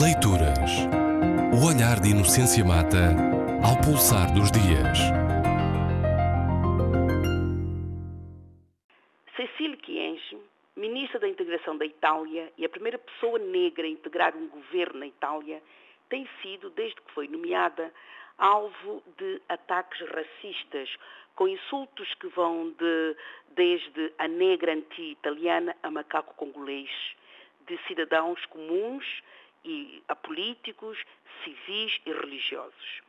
Leituras. O olhar de Inocência Mata ao pulsar dos dias. Cecília Chienge, ministra da Integração da Itália e a primeira pessoa negra a integrar um governo na Itália, tem sido, desde que foi nomeada, alvo de ataques racistas, com insultos que vão de, desde a negra anti-italiana a macaco congolês, de cidadãos comuns e a políticos, civis e religiosos.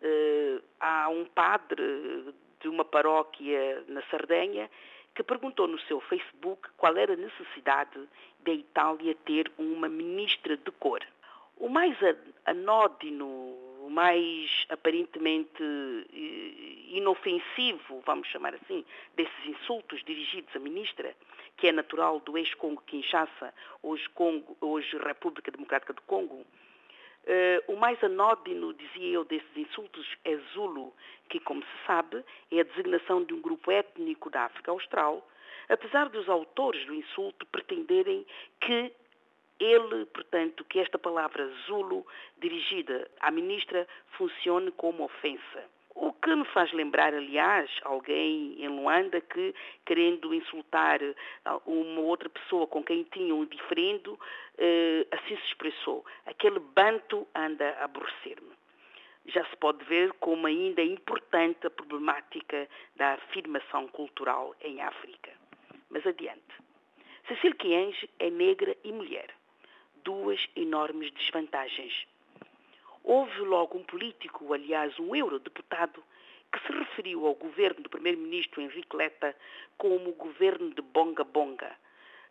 Uh, há um padre de uma paróquia na Sardenha que perguntou no seu Facebook qual era a necessidade da Itália ter uma ministra de cor. O mais anódino, o mais aparentemente eh, inofensivo, vamos chamar assim, desses insultos dirigidos à ministra, que é natural do ex-Congo Kinshasa, hoje, Congo, hoje República Democrática do Congo, Uh, o mais anódino, dizia eu, desses insultos é Zulu, que, como se sabe, é a designação de um grupo étnico da África Austral, apesar dos autores do insulto pretenderem que ele, portanto, que esta palavra Zulu, dirigida à ministra, funcione como ofensa. O que me faz lembrar, aliás, alguém em Luanda que, querendo insultar ah, uma outra pessoa com quem tinha um diferendo, eh, assim se expressou. Aquele banto anda a aborrecer-me. Já se pode ver como ainda é importante a problemática da afirmação cultural em África. Mas adiante. Cecília Kienge é negra e mulher. Duas enormes desvantagens Houve logo um político, aliás, um eurodeputado, que se referiu ao governo do primeiro-ministro Henrique Letta como o governo de Bonga Bonga,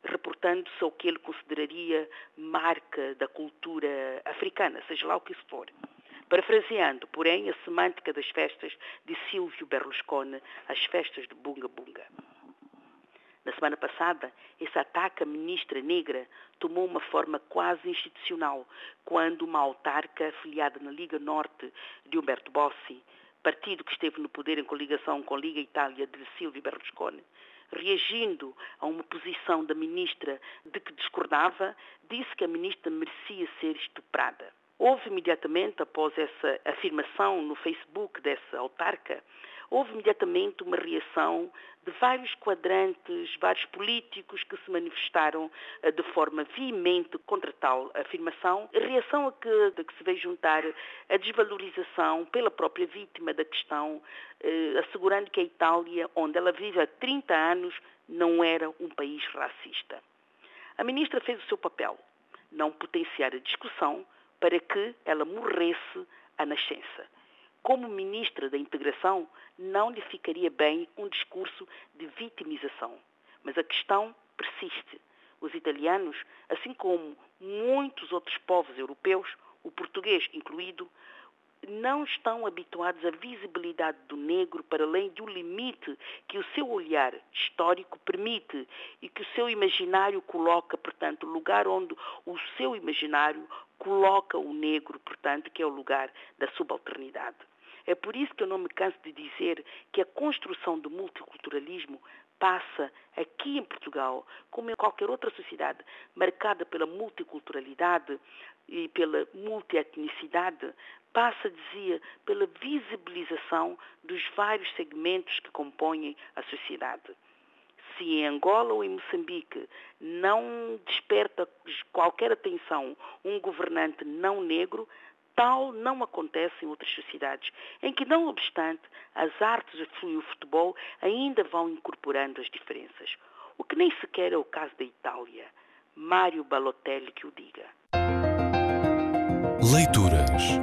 reportando-se ao que ele consideraria marca da cultura africana, seja lá o que isso for. Parafraseando, porém, a semântica das festas de Silvio Berlusconi, as festas de Bunga Bunga. Na semana passada, esse ataque à ministra negra tomou uma forma quase institucional, quando uma autarca afiliada na Liga Norte de Humberto Bossi, partido que esteve no poder em coligação com a Liga Itália de Silvio Berlusconi, reagindo a uma posição da ministra de que discordava, disse que a ministra merecia ser estuprada. Houve imediatamente, após essa afirmação no Facebook dessa autarca, houve imediatamente uma reação de vários quadrantes, vários políticos que se manifestaram eh, de forma veemente contra tal afirmação, reação a que, a que se veio juntar a desvalorização pela própria vítima da questão, eh, assegurando que a Itália, onde ela vive há 30 anos, não era um país racista. A ministra fez o seu papel, não potenciar a discussão para que ela morresse à nascença como ministra da Integração, não lhe ficaria bem um discurso de vitimização. Mas a questão persiste. Os italianos, assim como muitos outros povos europeus, o português incluído, não estão habituados à visibilidade do negro para além do limite que o seu olhar histórico permite e que o seu imaginário coloca, portanto, o lugar onde o seu imaginário coloca o negro, portanto, que é o lugar da subalternidade. É por isso que eu não me canso de dizer que a construção do multiculturalismo passa aqui em Portugal, como em qualquer outra sociedade, marcada pela multiculturalidade e pela multietnicidade, passa, dizia, pela visibilização dos vários segmentos que compõem a sociedade. Se em Angola ou em Moçambique não desperta qualquer atenção um governante não negro, Tal não acontece em outras sociedades, em que, não obstante, as artes e o futebol ainda vão incorporando as diferenças. O que nem sequer é o caso da Itália. Mário Balotelli que o diga. Leituras.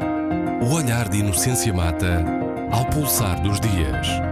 O olhar de Inocência Mata ao pulsar dos dias.